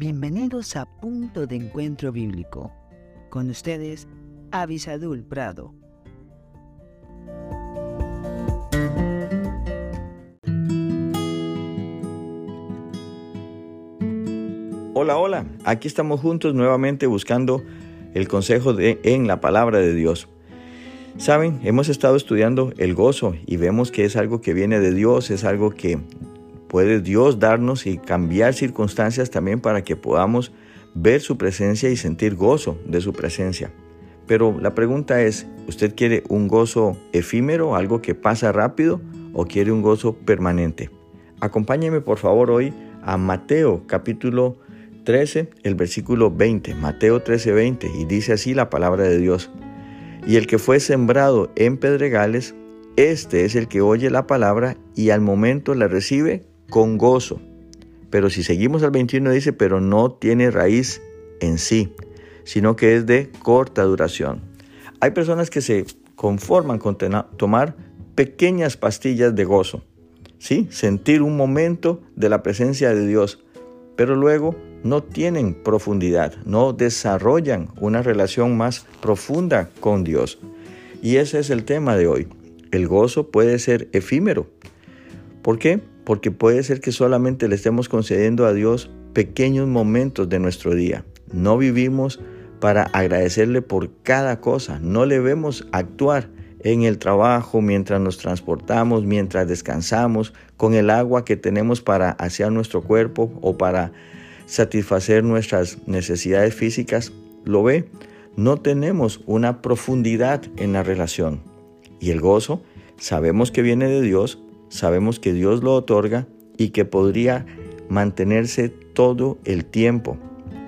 Bienvenidos a Punto de Encuentro Bíblico. Con ustedes, Avisadul Prado. Hola, hola. Aquí estamos juntos nuevamente buscando el consejo en la palabra de Dios. Saben, hemos estado estudiando el gozo y vemos que es algo que viene de Dios, es algo que puede Dios darnos y cambiar circunstancias también para que podamos ver su presencia y sentir gozo de su presencia. Pero la pregunta es, ¿usted quiere un gozo efímero, algo que pasa rápido, o quiere un gozo permanente? Acompáñeme por favor hoy a Mateo capítulo 13, el versículo 20, Mateo 13, 20, y dice así la palabra de Dios. Y el que fue sembrado en pedregales, este es el que oye la palabra y al momento la recibe con gozo. Pero si seguimos al 21 dice, pero no tiene raíz en sí, sino que es de corta duración. Hay personas que se conforman con tomar pequeñas pastillas de gozo, ¿sí? sentir un momento de la presencia de Dios, pero luego no tienen profundidad, no desarrollan una relación más profunda con Dios. Y ese es el tema de hoy. El gozo puede ser efímero. ¿Por qué? Porque puede ser que solamente le estemos concediendo a Dios pequeños momentos de nuestro día. No vivimos para agradecerle por cada cosa, no le vemos actuar en el trabajo, mientras nos transportamos, mientras descansamos, con el agua que tenemos para hacer nuestro cuerpo o para satisfacer nuestras necesidades físicas. ¿Lo ve? No tenemos una profundidad en la relación. Y el gozo, sabemos que viene de Dios, sabemos que Dios lo otorga y que podría mantenerse todo el tiempo.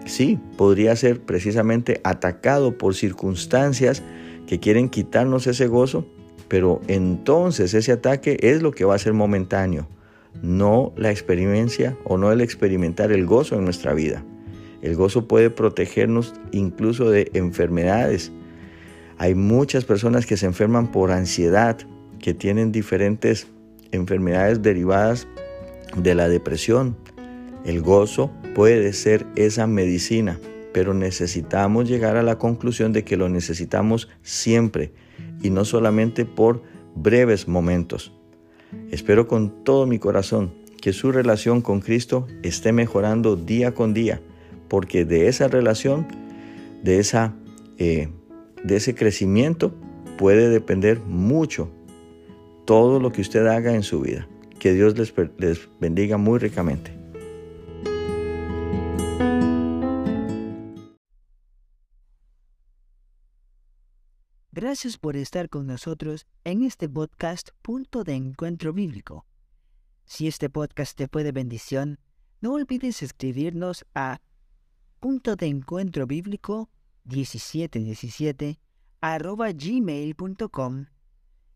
Sí, podría ser precisamente atacado por circunstancias que quieren quitarnos ese gozo, pero entonces ese ataque es lo que va a ser momentáneo, no la experiencia o no el experimentar el gozo en nuestra vida. El gozo puede protegernos incluso de enfermedades. Hay muchas personas que se enferman por ansiedad, que tienen diferentes enfermedades derivadas de la depresión. El gozo puede ser esa medicina, pero necesitamos llegar a la conclusión de que lo necesitamos siempre y no solamente por breves momentos. Espero con todo mi corazón que su relación con Cristo esté mejorando día con día, porque de esa relación, de, esa, eh, de ese crecimiento, puede depender mucho todo lo que usted haga en su vida. Que Dios les, bendiga muy ricamente. Gracias por estar con nosotros en este podcast Punto de Encuentro Bíblico. Si este podcast te fue de bendición, no olvides escribirnos a punto de encuentro bíblico 1717 arroba gmail.com